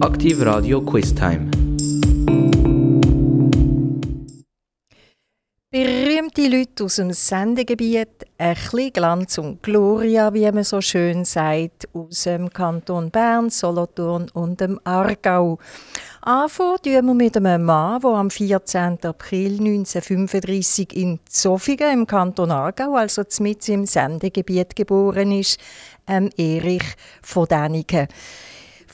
Aktiv Radio Quiz Time. Berühmte Leute aus dem Sendegebiet, ein bisschen Glanz und Gloria, wie man so schön sagt, aus dem Kanton Bern, Solothurn und dem Aargau. Anfangen wir mit einem Mann, der am 14. April 1935 in Zofingen im Kanton Aargau, also mit im Sendegebiet geboren ist, ähm, Erich von Däniken.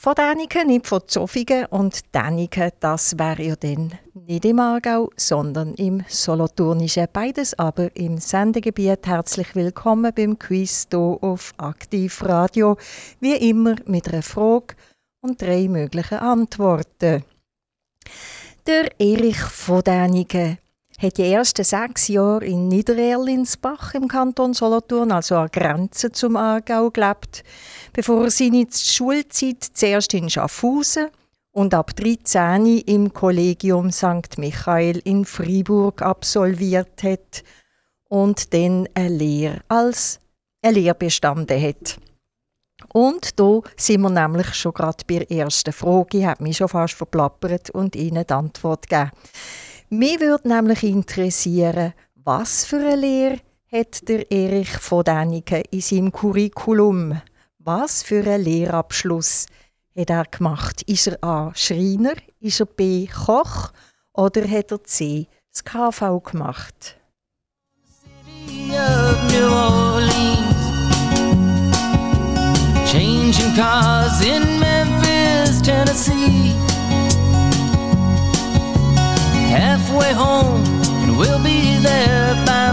Von Däniken, nicht von Zofingen. Und Däniken, das wäre ja dann nicht im Aargau, sondern im Solothurnischen. Beides aber im Sendegebiet. Herzlich willkommen beim Quiz hier auf Aktivradio. Wie immer mit einer Frage und drei möglichen Antworten. Der Erich von Däniken hat die ersten sechs Jahre in Niedererlinsbach im Kanton Solothurn, also an Grenze zum Aargau, gelebt, bevor er seine Schulzeit zuerst in Schaffhausen und ab 13 im Kollegium St. Michael in Fribourg absolviert hat und dann eine Lehre als eine Lehre bestanden hat. Und da sind wir nämlich schon gerade bei der ersten Frage. Ich habe mich schon fast verplappert und Ihnen die Antwort gegeben. Mich würde nämlich interessieren, was für eine Lehre hat der Erich von Däniken in seinem Curriculum? Was für einen Lehrabschluss hat er gemacht? Ist er A. Schreiner, ist er B. Koch oder hat er C. das KV gemacht? Changing cars in Memphis, Tennessee. halfway home, and we'll be there by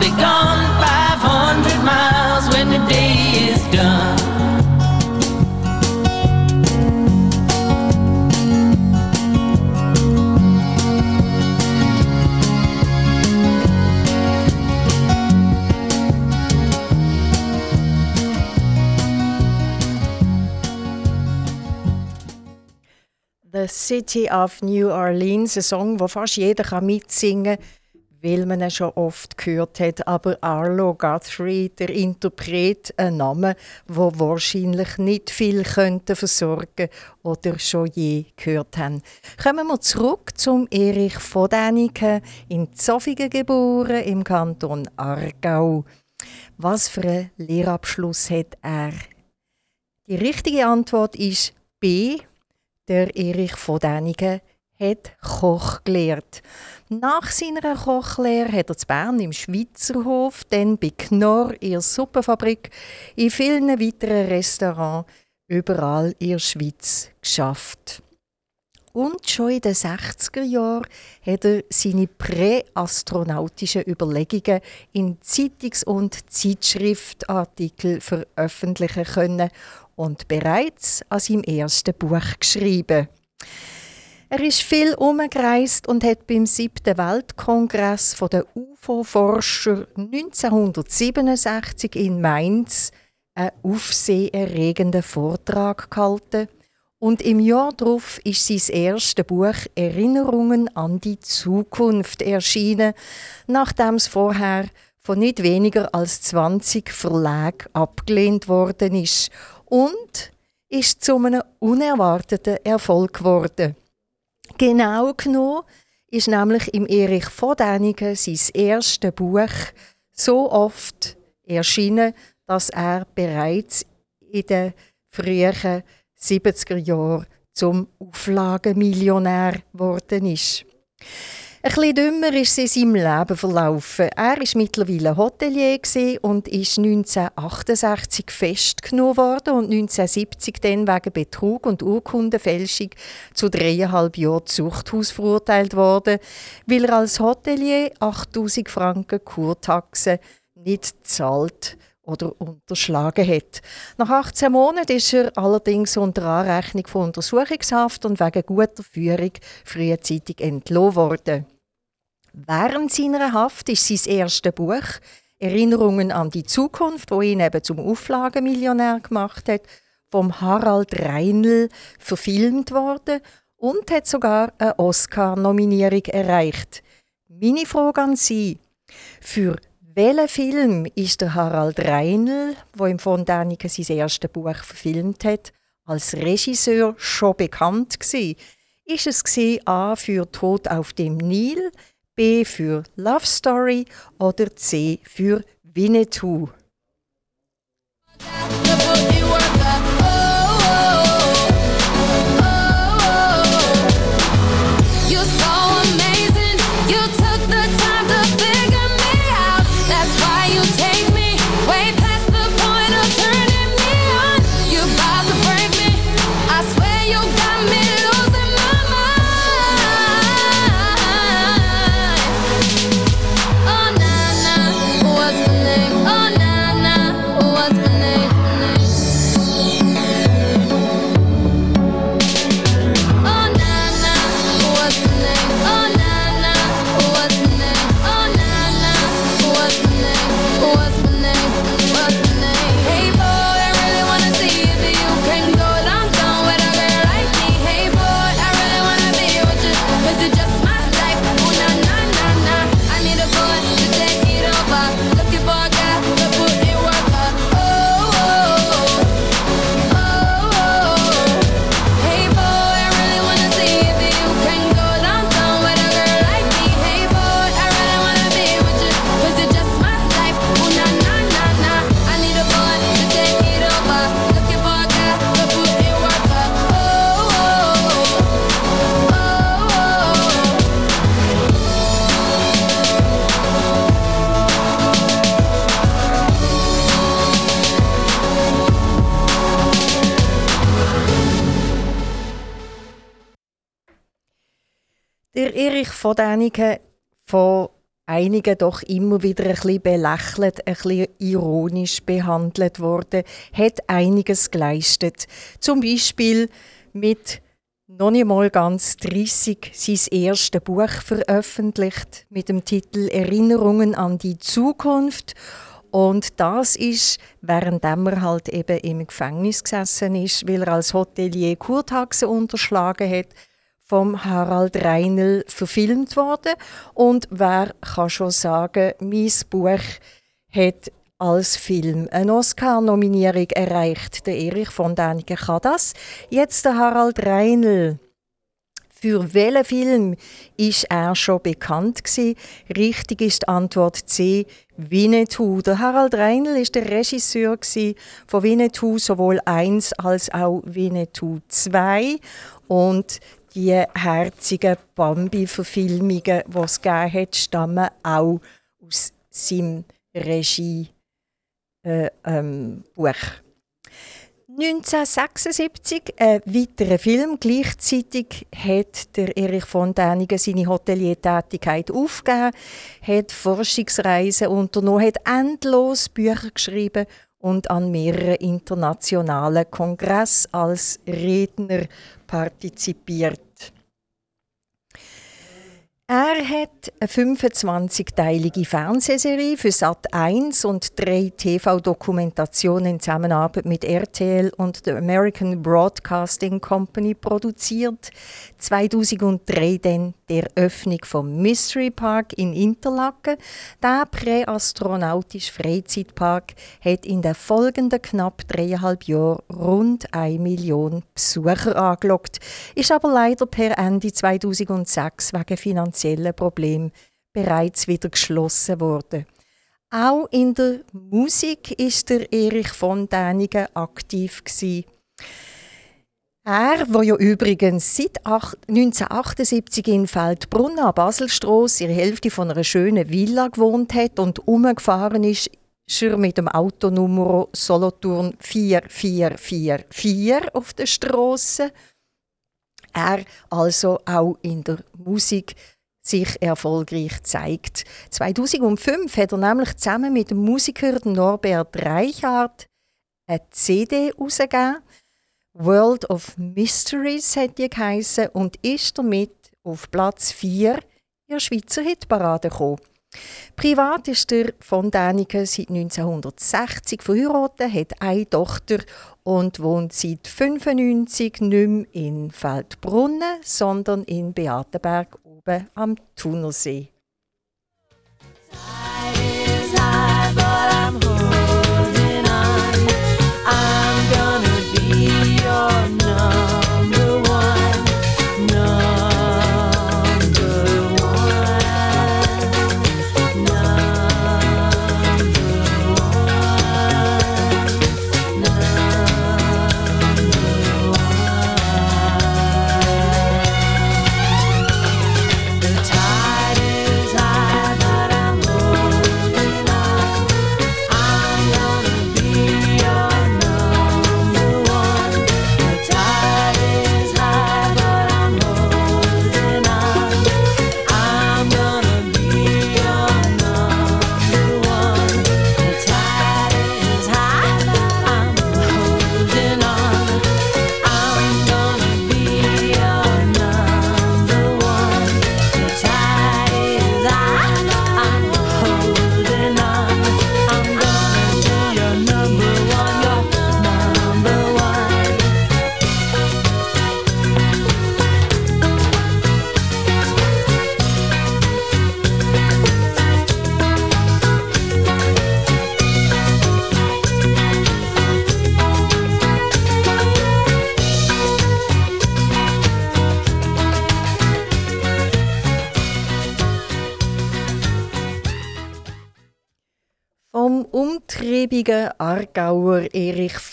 Be gone. The City of New Orleans, ein Song, wo fast jeder mitsingen kann, weil man ihn schon oft gehört hat. Aber Arlo Guthrie, der Interpret, ein Name, wo wahrscheinlich nicht viel könnte versorgen oder schon je gehört haben. Kommen wir zurück zum Erich von Däniken, in Zofingen geboren, im Kanton Aargau. Was für einen Lehrabschluss hat er? Die richtige Antwort ist B der Erich von Däniken hat Koch gelehrt. Nach seiner Kochlehre hat er zu Bern im Schweizerhof, dann bei Knorr der Suppenfabrik, in vielen weiteren Restaurants überall in der Schweiz geschafft. Und schon in den 60er Jahren hat er seine präastronautischen Überlegungen in Zeitungs- und Zeitschriftartikeln veröffentlichen können und bereits an seinem ersten Buch geschrieben. Er ist viel umgereist und hat beim siebten Weltkongress der UFO-Forscher 1967 in Mainz einen aufsehenerregenden Vortrag gehalten. Und im Jahr darauf ist sein erstes Buch Erinnerungen an die Zukunft erschienen, nachdem es vorher von nicht weniger als 20 Verlagen abgelehnt worden ist und ist zu einem unerwarteten Erfolg geworden. Genau genommen ist nämlich im Erich von Däniken sein erstes Buch so oft erschienen, dass er bereits in den frühen 70er Jahren zum Auflagenmillionär geworden ist. Ein bisschen dümmer ist sie in seinem Leben verlaufen. Er war mittlerweile Hotelier und ist 1968 festgenommen worden und 1970 dann wegen Betrug und Urkundenfälschung zu dreieinhalb Jahren Zuchthaus verurteilt worden, weil er als Hotelier 8000 Franken Kurtaxe nicht zahlt oder unterschlagen hat. Nach 18 Monaten ist er allerdings unter Anrechnung von Untersuchungshaft und wegen guter Führung frühzeitig entlohnt worden. Während seiner Haft ist sein erstes Buch Erinnerungen an die Zukunft, wo ihn eben zum Auflagenmillionär gemacht hat, vom Harald Reinl verfilmt worden und hat sogar eine Oscar-Nominierung erreicht. Meine Frage an Sie: Für welchen Film ist der Harald Reinl, wo im von Däniken sein erstes Buch verfilmt hat, als Regisseur schon bekannt gewesen? Ist es gewesen, A für Tod auf dem Nil, B für Love Story oder C für Winnetou? Von denigen von einigen doch immer wieder ein bisschen belächelt, ein bisschen ironisch behandelt worden, hat einiges geleistet. Zum Beispiel mit noch nicht mal ganz 30 sein erstes Buch veröffentlicht mit dem Titel Erinnerungen an die Zukunft. Und das ist, während er halt eben im Gefängnis gesessen ist, weil er als Hotelier Kurtaxe unterschlagen hat, vom Harald Reinl verfilmt worden. Und wer kann schon sagen, mein Buch hat als Film eine Oscar-Nominierung erreicht. Der Erich von Däniken kann das. Jetzt der Harald Reinl. Für welchen Film ist er schon bekannt gewesen? Richtig ist die Antwort C. Winnetou. Der Harald Reinl ist der Regisseur von Winnetou sowohl 1 als auch Winnetou 2 und die herzigen Bambi-Verfilmungen, die es gegeben hat, stammen auch aus seinem Regie-Buch. Äh, ähm, 1976 ein weiterer Film. Gleichzeitig hat der Erich von Däniken seine Hoteliertätigkeit aufgegeben, hat Forschungsreisen unternommen, hat endlos Bücher geschrieben und an mehreren internationalen Kongressen als Redner partizipiert. Er hat eine 25-teilige Fernsehserie für Sat 1 und drei TV-Dokumentationen in Zusammenarbeit mit RTL und der American Broadcasting Company produziert. 2003 dann der Öffnung vom Mystery Park in Interlaken. Der präastronautische Freizeitpark hat in den folgenden knapp dreieinhalb Jahren rund eine Million Besucher angelockt, ist aber leider per Ende 2006 wegen finanziellen Problemen bereits wieder geschlossen worden. Auch in der Musik ist der Erich von Däniken aktiv gewesen. Er, der ja übrigens seit 1978 in Feldbrunn an Baselstrasse in Hälfte von einer schönen Villa gewohnt hat und umgefahren ist, er mit dem Autonummer Solothurn 4444 auf der Straße. Er also auch in der Musik sich erfolgreich zeigt. 2005 hat er nämlich zusammen mit dem Musiker Norbert Reichhardt eine CD herausgegeben. World of Mysteries hat die geheissen und ist damit auf Platz 4 in der Schweizer Hitparade gekommen. Privat ist er von Däniken seit 1960 verheiratet, hat eine Tochter und wohnt seit 1995 nicht mehr in Feldbrunnen, sondern in Beatenberg oben am Thunersee. umtriebigen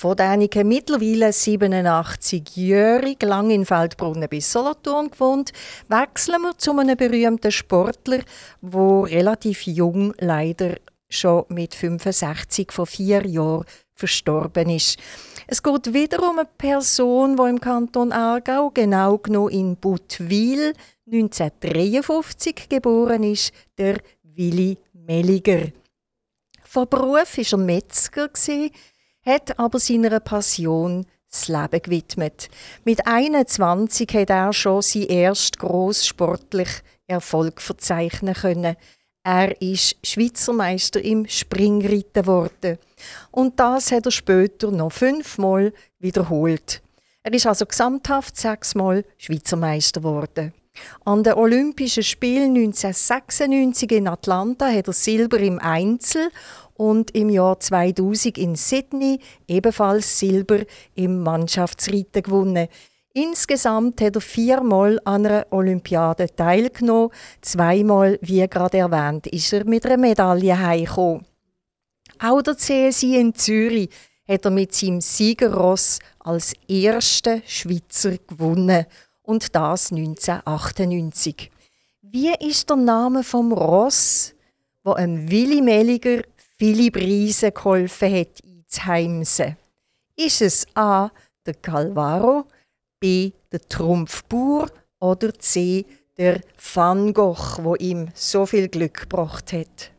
von Däniken, mittlerweile 87-jährig, lang in Feldbrunnen bis Solothurn gewohnt, wechseln wir zu einem berühmten Sportler, der relativ jung leider schon mit 65 vor vier Jahren verstorben ist. Es geht wieder um eine Person, die im Kanton Aargau, genau genommen in Buttwil, 1953 geboren ist, der Willi Melliger. Von Beruf war er Metzger, hat aber seiner Passion das Leben gewidmet. Mit 21 hat er schon seinen ersten grossen sportlichen Erfolg verzeichnen können. Er ist Schweizer Meister im Springreiten geworden. Und das hat er später noch fünfmal wiederholt. Er ist also gesamthaft sechsmal Schweizer Meister geworden. An den Olympischen Spielen 1996 in Atlanta hat er Silber im Einzel und im Jahr 2000 in Sydney ebenfalls Silber im Mannschaftsreiten gewonnen. Insgesamt hat er viermal an einer Olympiade teilgenommen. Zweimal, wie gerade erwähnt, ist er mit einer Medaille heimgekommen. Auch der CSI in Zürich hat er mit seinem Siegerross als erster Schweizer gewonnen und das 1998. Wie ist der Name vom Ross, wo ein Willi Melliger viele Preise geholfen hat einzuheimsen? Ist es A. der Calvaro, B. der Trumpfbauer oder C. der Van Gogh, wo ihm so viel Glück gebracht hat?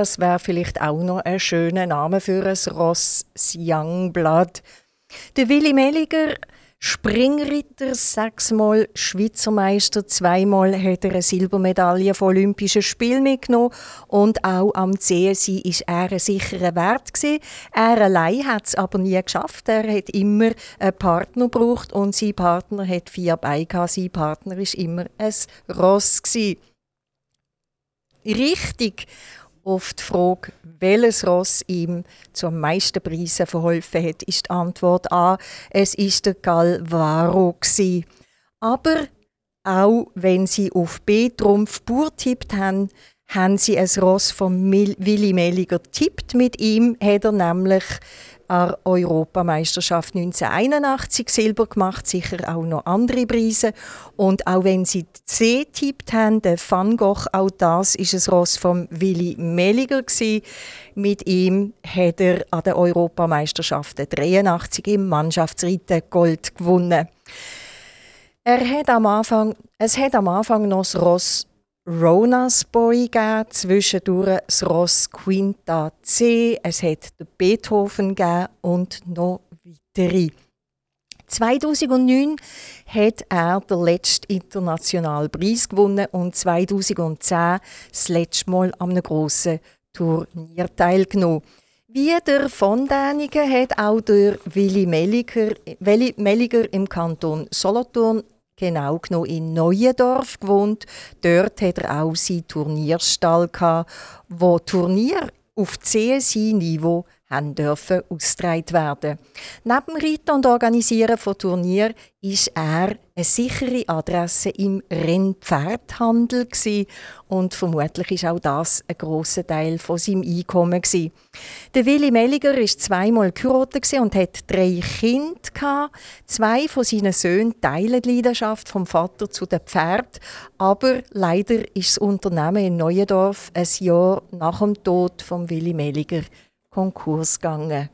Das wäre vielleicht auch noch ein schöner Name für ein Ross, Youngblood. Der Willi Melliger Springritter, sechsmal Schweizer Meister, zweimal hat er eine Silbermedaille von Olympischen Spielen mitgenommen und auch am CSI ist er ein sicherer Wert gewesen. Er allein hat es aber nie geschafft. Er hat immer einen Partner gebraucht und sein Partner hat vier Beine gehabt. Sein Partner ist immer ein Ross gewesen. Richtig auf die Frage, welches Ross ihm zu meisten Preisen verholfen hat, ist die Antwort A. Es ist der Galvaro. Aber auch wenn sie auf B-Trumpf Bur tippt haben, haben sie ein Ross von Willi Melliger tippt. Mit ihm hat er nämlich an Europameisterschaft 1981 Silber gemacht, sicher auch noch andere Preise. Und auch wenn sie C tippt haben, der Van Gogh, auch das ist ein Ross von Willy Melliger gewesen. Mit ihm hat er an der Europameisterschaft 83 im Mannschaftsreiten Gold gewonnen. Er hat am Anfang, es hat am Anfang noch das Ross Ronas Boy gegeben, zwischendurch das Ross Quinta C, es hat den Beethoven gegeben und noch weitere. 2009 hat er den letzten internationalen Preis gewonnen und 2010 das letzte Mal an einem grossen Turnier teilgenommen. Wie der von Däniken hat auch der Willi Melliger, Willi Melliger im Kanton Solothurn genau genommen in Neuendorf gewohnt. Dort hat er auch seinen Turnierstall gehabt, wo Turnier auf CSI-Niveau haben dürfen ausgetragen werden. Neben Reiten und Organisieren von Turnieren ist er eine sichere Adresse im Rennpferdhandel und vermutlich ist auch das ein großer Teil von seinem Einkommen gewesen. Der Willi Melliger ist zweimal geheiratet und hat drei Kinder Zwei von seinen Söhnen teilen die Leidenschaft vom Vater zu den Pferd, aber leider ist das Unternehmen in Neuendorf ein Jahr nach dem Tod von Willi Melliger Konkurs gegangen.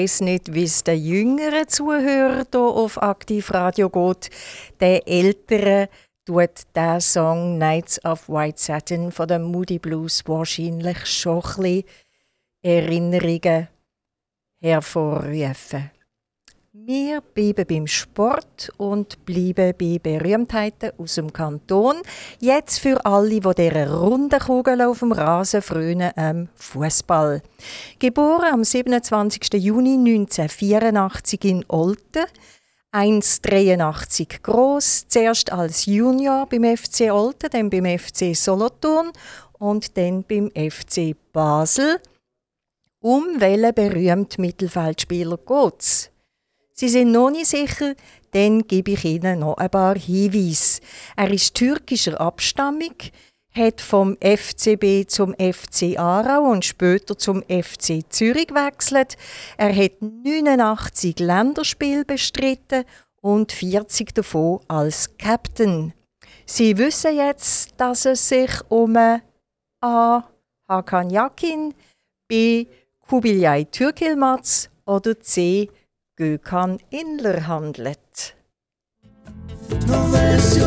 Weiß nicht, wie es den jüngeren Zuhörern hier auf Aktivradio geht. Der ältere tut der Song Nights of White Satin von den Moody Blues wahrscheinlich schon ein bisschen Erinnerungen hervorrufen. Wir bleiben beim Sport und bleiben bei Berühmtheiten aus dem Kanton. Jetzt für alle, die dieser runden Kugel auf dem Rasen frönen, am Fußball. Geboren am 27. Juni 1984 in Olten. 1,83 groß, zuerst als Junior beim FC Olten, dann beim FC Solothurn und dann beim FC Basel. Um welchen berühmten Mittelfeldspieler geht es? Sie sind noch nicht sicher, dann gebe ich Ihnen noch ein paar Hinweise. Er ist türkischer Abstammung, hat vom FCB zum FC Aarau und später zum FC Zürich gewechselt. Er hat 89 Länderspiele bestritten und 40 davon als Captain. Sie wissen jetzt, dass es sich um A. Hakan Yakin, B. Kubilay Türkilmaz oder C. Gökhan Inler handelt. No ves.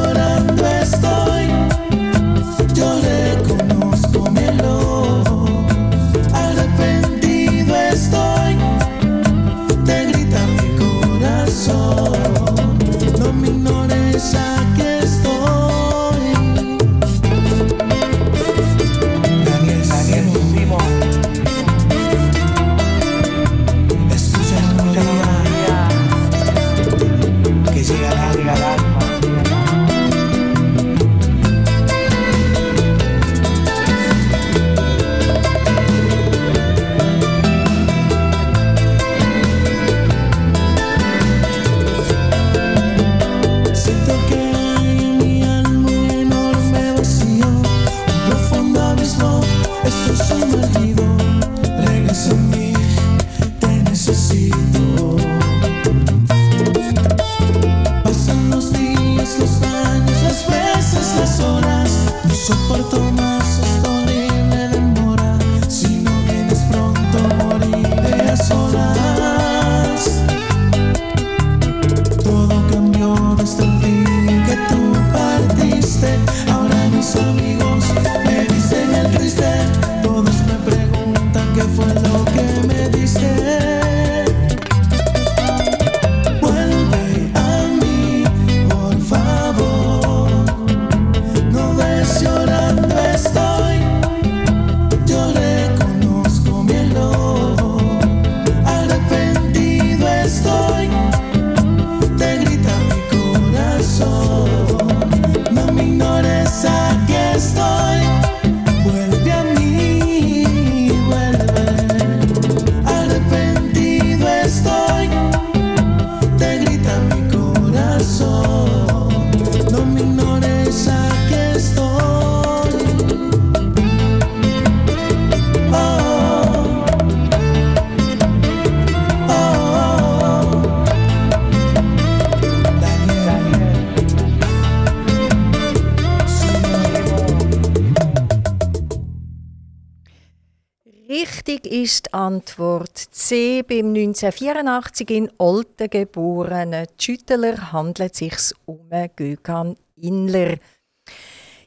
Ist Antwort C. Beim 1984 in Olten geborenen Schüttler handelt es sich um Gökhan Inler.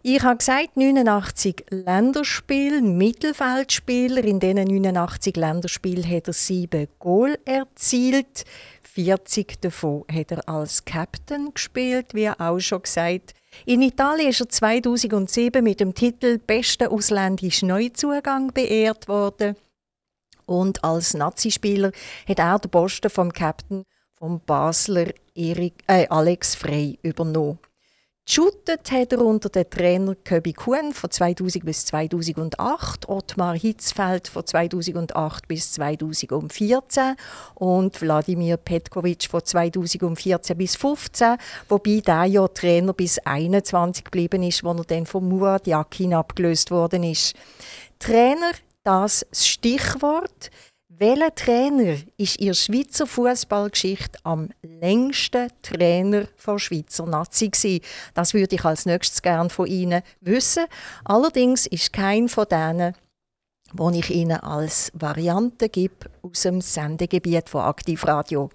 Ich habe gesagt, 89 Länderspiel, Mittelfeldspieler. In diesen 89 Länderspielen hat er sieben Goal erzielt. 40 davon hat er als Captain gespielt, wie auch schon gesagt. In Italien ist er 2007 mit dem Titel Bester ausländischer Neuzugang beehrt worden. Und als Nazispieler hat er den Posten vom Captain vom Basler Erik, äh, Alex Frey übernommen. Geschuttet hat er unter den Trainer Köbi Kuhn von 2000 bis 2008, Ottmar Hitzfeld von 2008 bis 2014 und Wladimir Petkovic von 2014 bis 2015, wobei der ja Trainer bis 21 geblieben ist, wo er dann von Murat Yakin abgelöst worden ist. Trainer, das Stichwort. Welcher Trainer ist der Schweizer Fußballgeschichte am längsten Trainer von Schweizer Nazi gsi? Das würde ich als nächstes gern von Ihnen wissen. Allerdings ist kein von denen, wo ich Ihnen als Variante gebe aus dem Sendegebiet von Aktivradio.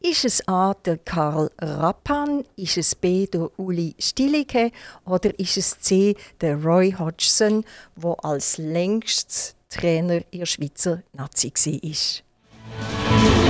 Ist es A der Karl Rappan, ist es B der Uli Stilicke oder ist es C der Roy Hodgson, wo als längstes Trainer in der Schweizer Nazi war?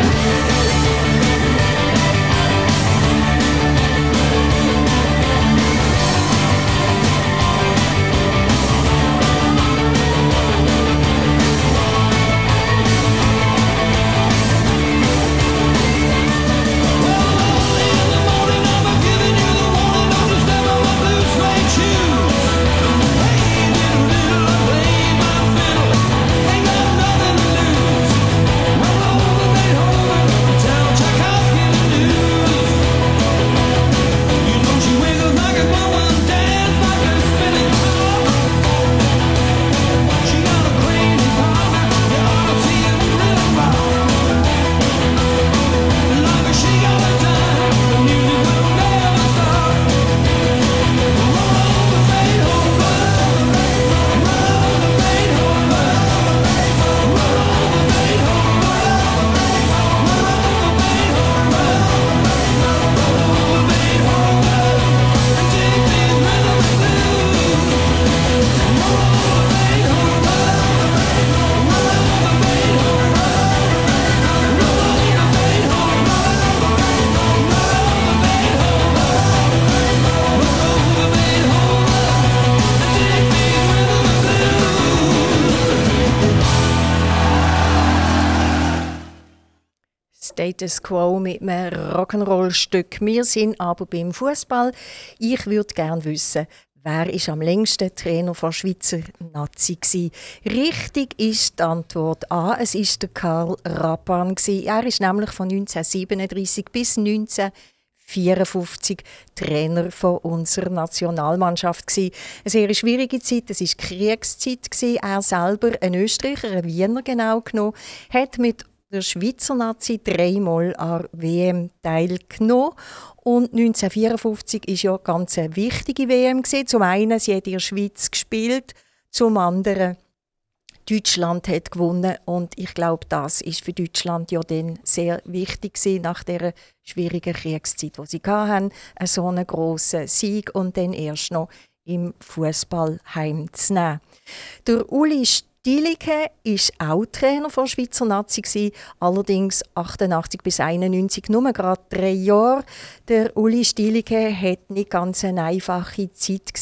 Status Quo mit einem Rock'n'Roll-Stück. Wir sind aber beim Fußball. Ich würde gerne wissen, wer ist am längsten Trainer von Schweizer Nazi gsi? Richtig ist die Antwort A. Es ist der Karl Rappan. Er ist nämlich von 1937 bis 1954 Trainer von unserer Nationalmannschaft gsi. Eine sehr schwierige Zeit. Es ist Kriegszeit gsi. Er selber, ein Österreicher, ein Wiener genau genommen, hat mit der Schweizer Nazi dreimal an WM teilgenommen. Und 1954 ist ja ganz wichtige WM gewesen. Zum einen, sie hat in der Schweiz gespielt, zum anderen Deutschland hat gewonnen und ich glaube, das ist für Deutschland ja dann sehr wichtig gewesen, nach der schwierigen Kriegszeit, wo sie hatten, so einen grossen Sieg und dann erst noch im Fußball heimzunehmen. Der Uli Stielicke war auch Trainer von Schweizer Nazi, allerdings 88 bis 91 nur gerade drei Jahre. Der Uli Stielicke hat nicht ganz eine einfache Zeit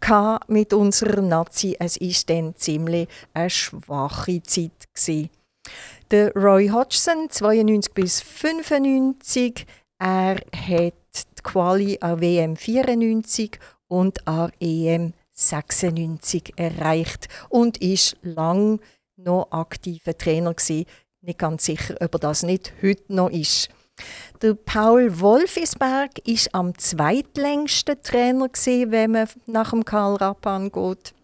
gehabt mit unserer Nazi. Es ist dann ziemlich eine schwache Zeit gewesen. Der Roy Hodgson, 92 bis 95, er hat die Quali an WM 94 und an EM 96 erreicht und ist lang noch aktiver Trainer gewesen. Nicht ganz sicher, ob er das nicht heute noch ist. Der Paul Wolfisberg ist am zweitlängsten Trainer gewesen, wenn man nach dem Karl Rappan geht.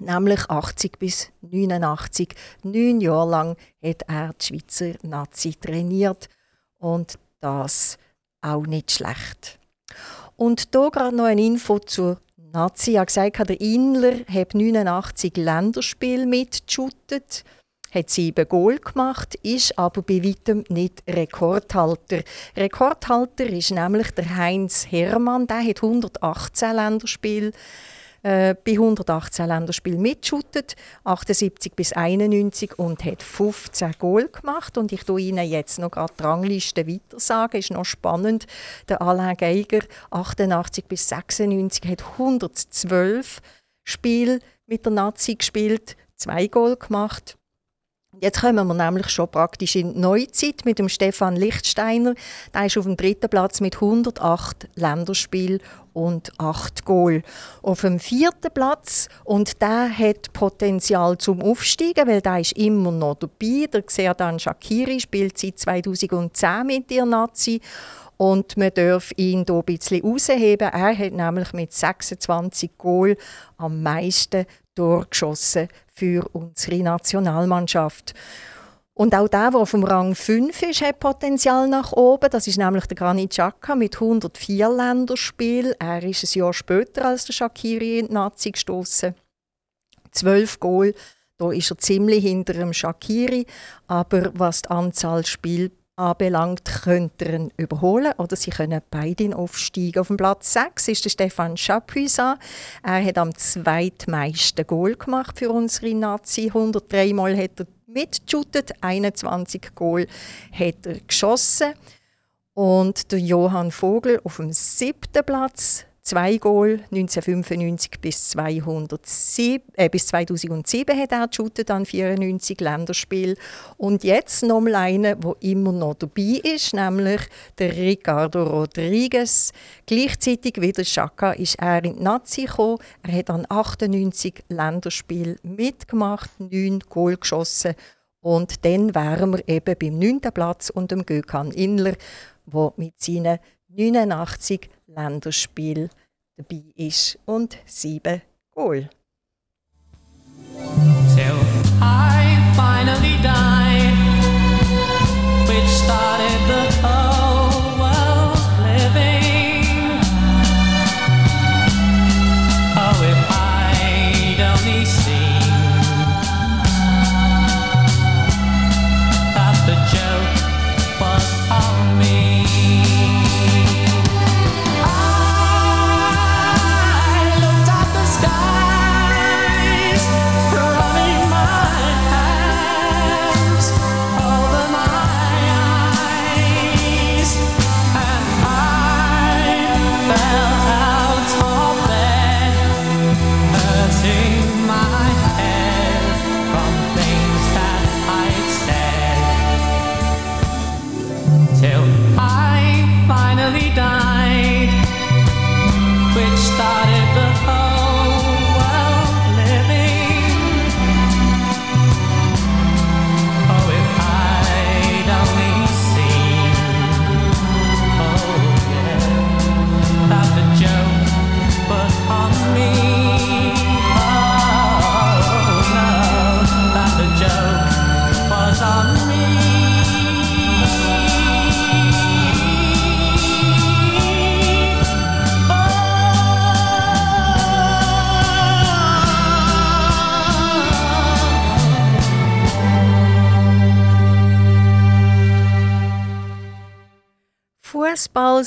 Nämlich 80 bis 89. Neun Jahre lang hat er die Schweizer Nazi trainiert. Und das auch nicht schlecht. Und hier gerade noch eine Info zur Nazi. Habe gesagt, der Inler hat 89 Länderspiele mitgeschuttet, hat sieben Goal gemacht, ist aber bei weitem nicht Rekordhalter. Rekordhalter ist nämlich der Heinz Hermann, der hat 118 Länderspiele äh, bei 118 Länderspielen mitschuttet, 78 bis 91 und hat 15 Goal gemacht. Und ich tue Ihnen jetzt noch gerade die Rangliste weiter sagen. Ist noch spannend. Der Alain Geiger, 88 bis 96, hat 112 Spiele mit der Nazi gespielt, zwei Goal gemacht. Jetzt kommen wir nämlich schon praktisch in die Neuzeit mit dem Stefan Lichtsteiner. Der ist auf dem dritten Platz mit 108 Länderspielen und 8 Goal. Auf dem vierten Platz und der hat Potenzial zum Aufsteigen, weil der ist immer noch dabei. Der Xerdan Shakiri spielt seit 2010 mit der Nazi und man darf ihn hier ein bisschen rausheben. Er hat nämlich mit 26 Goal am meisten durchgeschossen für unsere Nationalmannschaft. Und auch der, der vom Rang 5 ist, hat Potenzial nach oben. Das ist nämlich der Granit Xhaka mit 104 Länderspielen. Er ist ein Jahr später als der Shakiri in die Nazi gestoßen. 12 Goal, da ist er ziemlich hinter dem Shakiri. Aber was die Anzahl Spiele anbelangt, könnte er ihn überholen oder sie können beide aufsteigen. Auf dem Platz 6 ist der Stefan Chapuisat. Er hat am zweitmeisten Goal gemacht für unsere Nazi. 103 Mal hat er mitgeschuttet, 21 Goal hat er geschossen. Und der Johann Vogel auf dem siebten Platz, zwei Goal 1995 bis, 207, äh, bis 2007 hat er geshootet an 94 Länderspiel und jetzt nochmal einer, der immer noch dabei ist, nämlich der Ricardo Rodriguez. Gleichzeitig wie der Chaka ist er in die Nazi gekommen. Er hat an 98 Länderspiel mitgemacht, 9 Goal geschossen und dann wären wir eben beim 9. Platz und dem Gökhan Inler, der mit seinen 89 Länderspiel dabei ist und sieben Goal. till I finally died,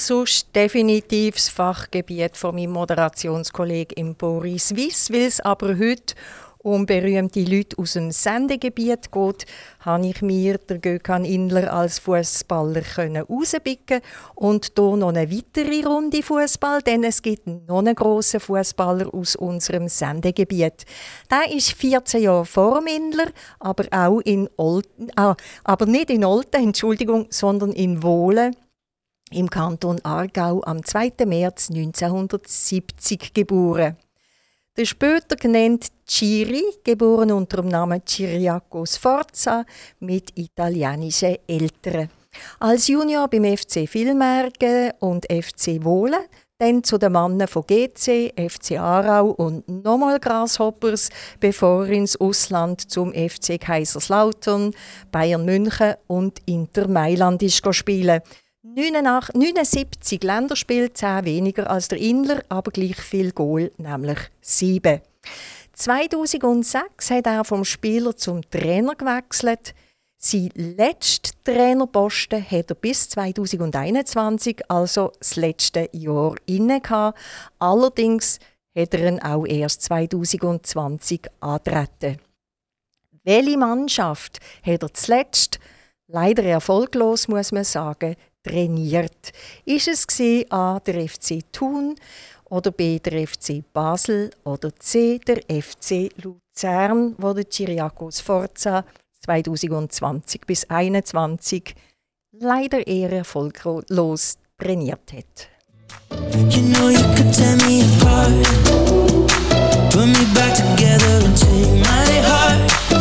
sonst definitiv das Fachgebiet von meinem Moderationskollegen Boris Wiss. Weil es aber heute um berühmte Leute aus dem Sendegebiet geht, habe ich mir der Gökhan Inler als Fußballer rauspicken und hier noch eine weitere Runde Fußball, denn es gibt noch einen grossen Fußballer aus unserem Sendegebiet. Der ist 14 Jahre vor dem Inler, aber auch in Olten, ah, aber nicht in Olten, Entschuldigung, sondern in Wohlen im Kanton Aargau am 2. März 1970 geboren. Der später genannt Ciri, geboren unter dem Namen Ciriaco Sforza, mit italienischen Eltern. Als Junior beim FC Villmergen und FC Wohlen, dann zu den Mannen von GC, FC Aarau und nochmal Grasshoppers, bevor er ins Ausland zum FC Kaiserslautern, Bayern München und Inter Mailand ist spielen. 89, 79 Länderspiele, 10 weniger als der Inler, aber gleich viel Goal, nämlich 7. 2006 hat er vom Spieler zum Trainer gewechselt. Sein letzter Trainerposten hat er bis 2021, also das letzte Jahr, inne gehabt. Allerdings hat er ihn auch erst 2020 antreten. Welche Mannschaft hat er zuletzt, leider erfolglos muss man sagen, trainiert? Ist es A, der FC Thun oder B, der FC Basel oder C, der FC Luzern, wo der Chiriakos Forza 2020 bis 2021 leider eher erfolglos trainiert hat. You know you could tear me apart, put me back together and take my heart.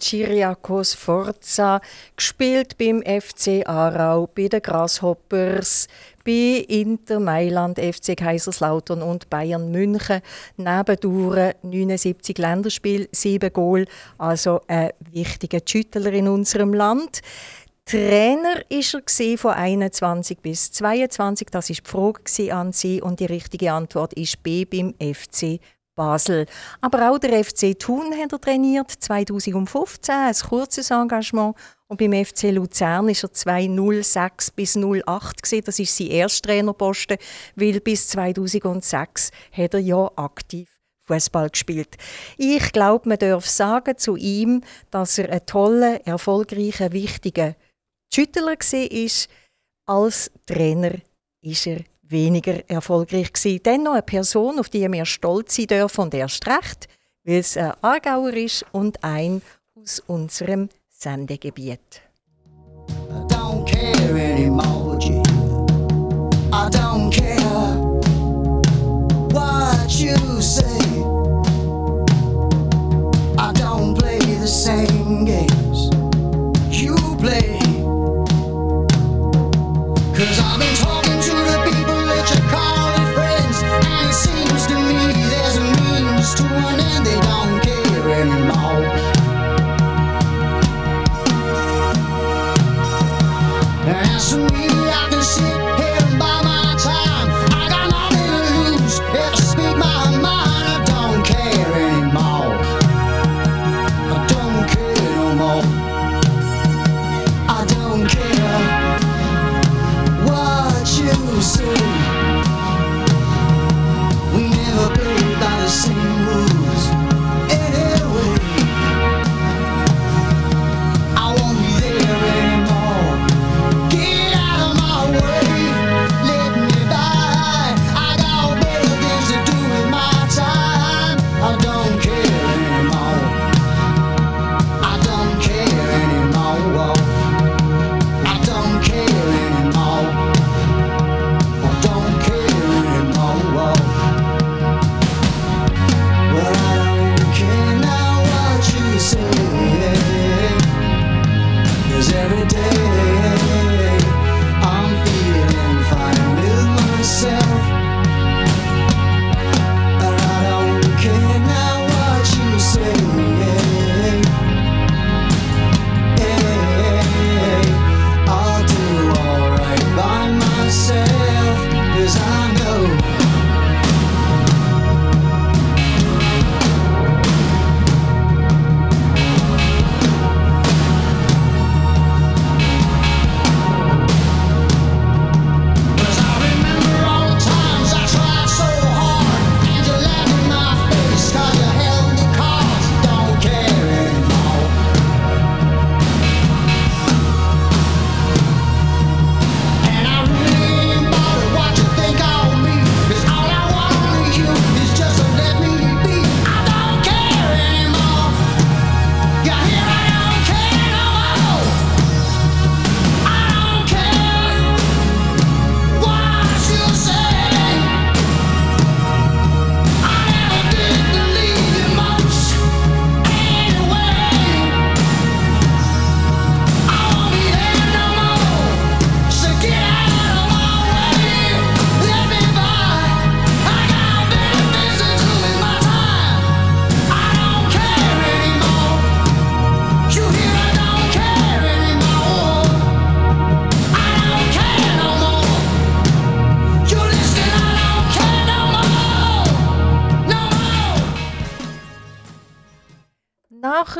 Chiriakos Forza, gespielt beim FC Aarau, bei den Grasshoppers, bei Inter Mailand, FC Kaiserslautern und Bayern München. Nebendure 79 Länderspiel, 7 Goal, also ein wichtiger Schüttler in unserem Land. Trainer ist er von 21 bis 22. Das ist die Frage an Sie und die richtige Antwort ist B beim FC Basel. Aber auch der FC Thun hat er trainiert 2015, ein kurzes Engagement. Und beim FC Luzern ist er 2006 bis 08 gewesen. Das ist sein erster Trainerposten, weil bis 2006 hat er ja aktiv Fußball gespielt. Ich glaube, man darf sagen zu ihm, dass er ein toller, erfolgreicher, wichtiger Schüttler war. Als Trainer ist er weniger erfolgreich gewesen. Dennoch eine Person, auf die wir stolz sein dürfen und erst recht, weil es ein Aargauer ist und ein aus unserem Sendegebiet. I don't care anymore,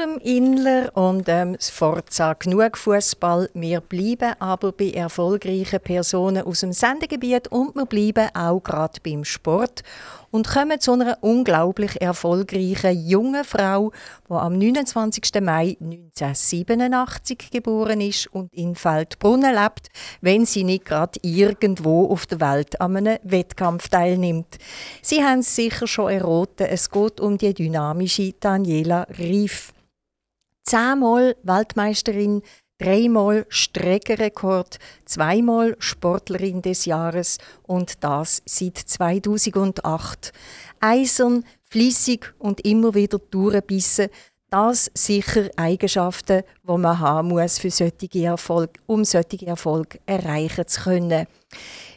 dem Inler und dem Sforza genug Fußball. Wir bleiben aber bei erfolgreichen Personen aus dem Sendegebiet und wir bleiben auch gerade beim Sport und kommen zu einer unglaublich erfolgreichen jungen Frau, die am 29. Mai 1987 geboren ist und in Feldbrunnen lebt, wenn sie nicht gerade irgendwo auf der Welt an einem Wettkampf teilnimmt. Sie haben es sicher schon erraten, es geht um die dynamische Daniela Rief. Zehnmal Weltmeisterin, dreimal Streckenrekord, zweimal Sportlerin des Jahres und das seit 2008. Eisern, fließig und immer wieder durchbissen, das sicher Eigenschaften, die man haben muss, für solche Erfolg, um solche Erfolg erreichen zu können.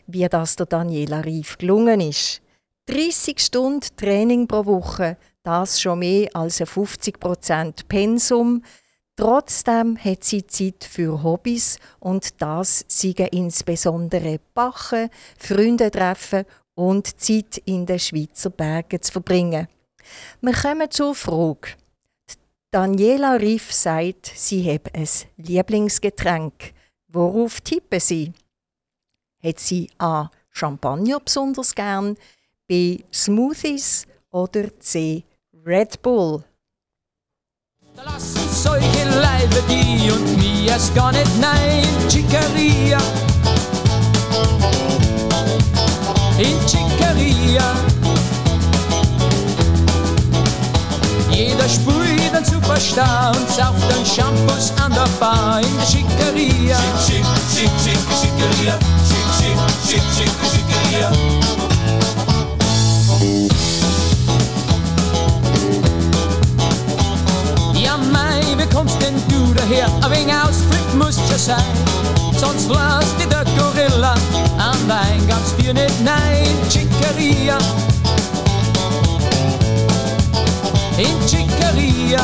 Wie das der Daniela Rief gelungen ist. 30 Stunden Training pro Woche, das schon mehr als ein 50% Pensum. Trotzdem hat sie Zeit für Hobbys und das seien insbesondere Bachen, Freunde treffen und Zeit in den Schweizer Bergen zu verbringen. Wir kommen zur Frage. Daniela Riff sagt, sie habe ein Lieblingsgetränk. Worauf tippen Sie? Hat sie A. Champagner besonders gern, B. Smoothies oder C. Red Bull? Da lassen solche Leibe die und mir erst gar nicht nein, Chicaria. In Chicaria. Jeder sprüht ein Superstar und sauft ein Shampoos an der Bar in der Chicaria. Chick, chick, chick, chicaria. Chick, chick, chick, chick, chicaria. Denn du daher? Ein wenig Ausflug muss ja sein. Sonst lässt dir der Gorilla an dein ganz dir nicht nein. Chicaria. In Chicaria.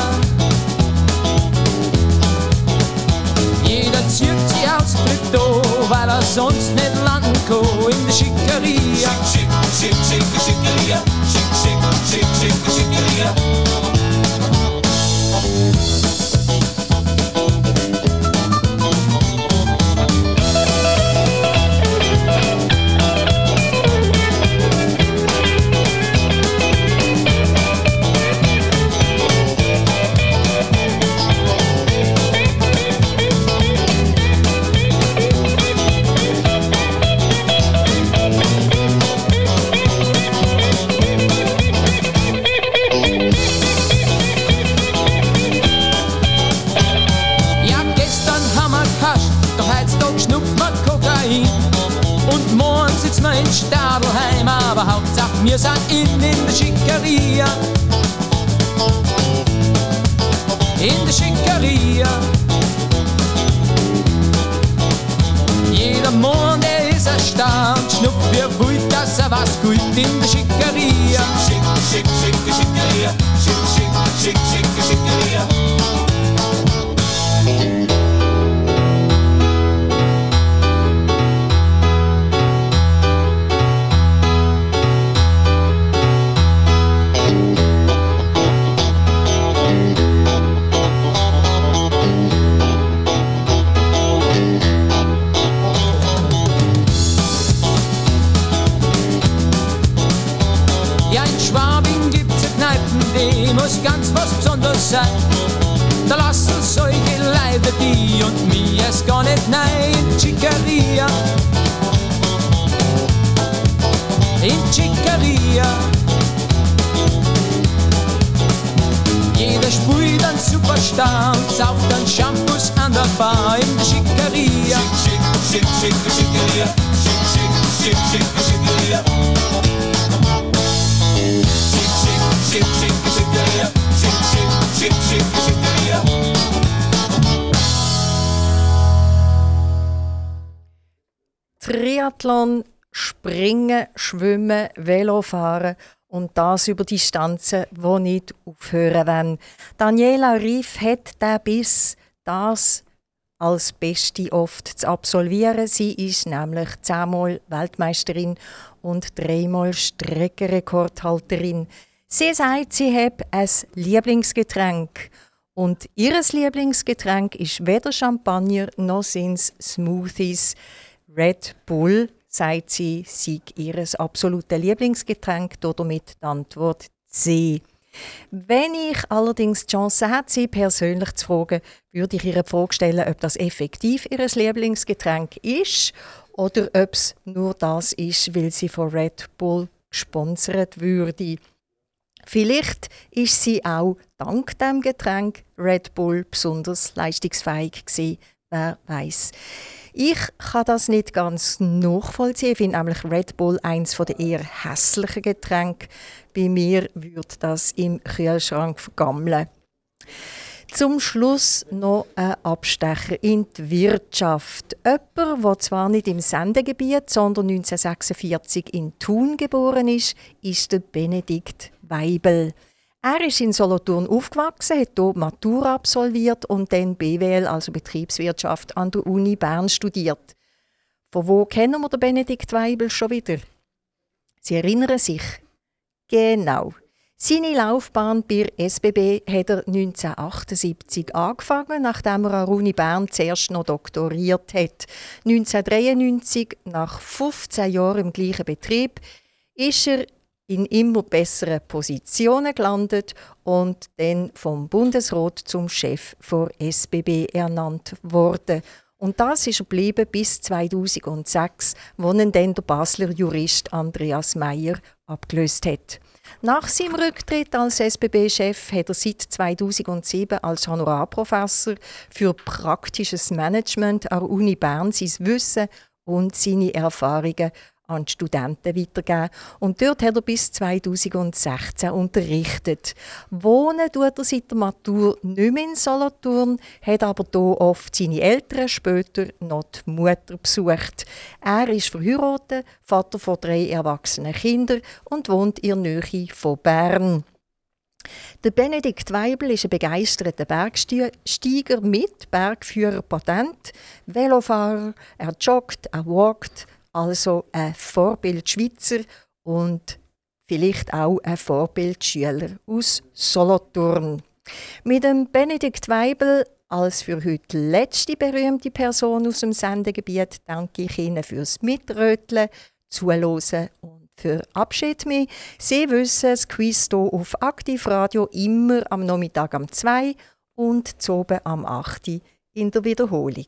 Jeder zieht sich aus Krypto, weil er sonst nicht landen kann in der Chicaria. Chick, chick, chick, chicaria. Chick, chick, chick, chick, chicaria. Aber Hauptsache wir sind in, in der Schickeria. In der Schickeria. Jeder Morgen, ist erstaunt, schnupft wie wild, dass er was gut in der Schickeria. Chick, chick, chick, chicaria. Chick, chick, chick, chick, chicaria. Ganz was Besonderes sein. Da lassen solche Leute die und mir es gar nicht nein. Chicaria. In Chicaria. Jeder sprüht ein Superstar und sauft ein Shampoos an der Bar in Chicaria. Chick, chick, chick, chicaria. Chick, chick, chick, chick, chicaria. Chick, chick, chick, chick, chicaria. Chick, chick, chick, chick, chicaria. Triathlon, Springen, Schwimmen, Velofahren und das über Distanzen, die nicht aufhören wollen. Daniela Rief hat den Biss, das als Beste oft zu absolvieren. Sie ist nämlich zehnmal Weltmeisterin und dreimal Streckenrekordhalterin. Sie sagt, sie hat ein Lieblingsgetränk. Und ihr Lieblingsgetränk ist weder Champagner noch sind Smoothies. Red Bull, sagt sie, sei ihr absolutes Lieblingsgetränk, damit die Antwort C. Wenn ich allerdings die Chance hätte, sie persönlich zu fragen, würde ich ihr die Frage stellen, ob das effektiv ihr Lieblingsgetränk ist oder ob es nur das ist, weil sie von Red Bull gesponsert würde. Vielleicht ist sie auch dank dem Getränk Red Bull besonders leistungsfähig gewesen. Wer weiß. Ich kann das nicht ganz nachvollziehen. Ich finde nämlich Red Bull eins der eher hässlichen Getränke. Bei mir würde das im Kühlschrank vergammeln. Zum Schluss noch ein Abstecher in die Wirtschaft. Jemand, der zwar nicht im Sendegebiet, sondern 1946 in Thun geboren ist, ist der Benedikt Weibel. Er ist in Solothurn aufgewachsen, hat hier Matura absolviert und dann BWL, also Betriebswirtschaft, an der Uni Bern studiert. Von wo kennen wir den Benedikt Weibel schon wieder? Sie erinnern sich? Genau. Seine Laufbahn bei SBB hat er 1978 angefangen, nachdem er an der Uni Bern zuerst noch doktoriert hat. 1993, nach 15 Jahren im gleichen Betrieb, ist er in immer besseren Positionen gelandet und dann vom Bundesrat zum Chef der SBB ernannt worden. Und das ist geblieben bis 2006, wo ihn dann der Basler Jurist Andreas Meyer abgelöst hat. Nach seinem Rücktritt als SBB-Chef hat er seit 2007 als Honorarprofessor für praktisches Management an der Uni Bern sein Wissen und seine Erfahrungen an die Studenten weitergeben. Und dort hat er bis 2016 unterrichtet. Wohnen tut er seit der Matur nicht mehr in Solothurn, hat aber hier oft seine Eltern, später noch die Mutter besucht. Er ist verheiratet, Vater von drei erwachsenen Kindern und wohnt in der Nähe von Bern. Der Benedikt Weibel ist ein begeisterter Bergsteiger mit Bergführerpatent, Velofahrer, er joggt, er walkt, also ein Vorbild Schweizer und vielleicht auch ein Vorbildschüler aus Solothurn. Mit dem Benedikt Weibel als für heute letzte berühmte Person aus dem Sendegebiet danke ich Ihnen fürs Mitröteln, Zuhören und für Abschied mehr. Sie wissen, das Quiz hier auf Aktivradio immer am Nachmittag am 2 und zoben am 8 in der Wiederholung.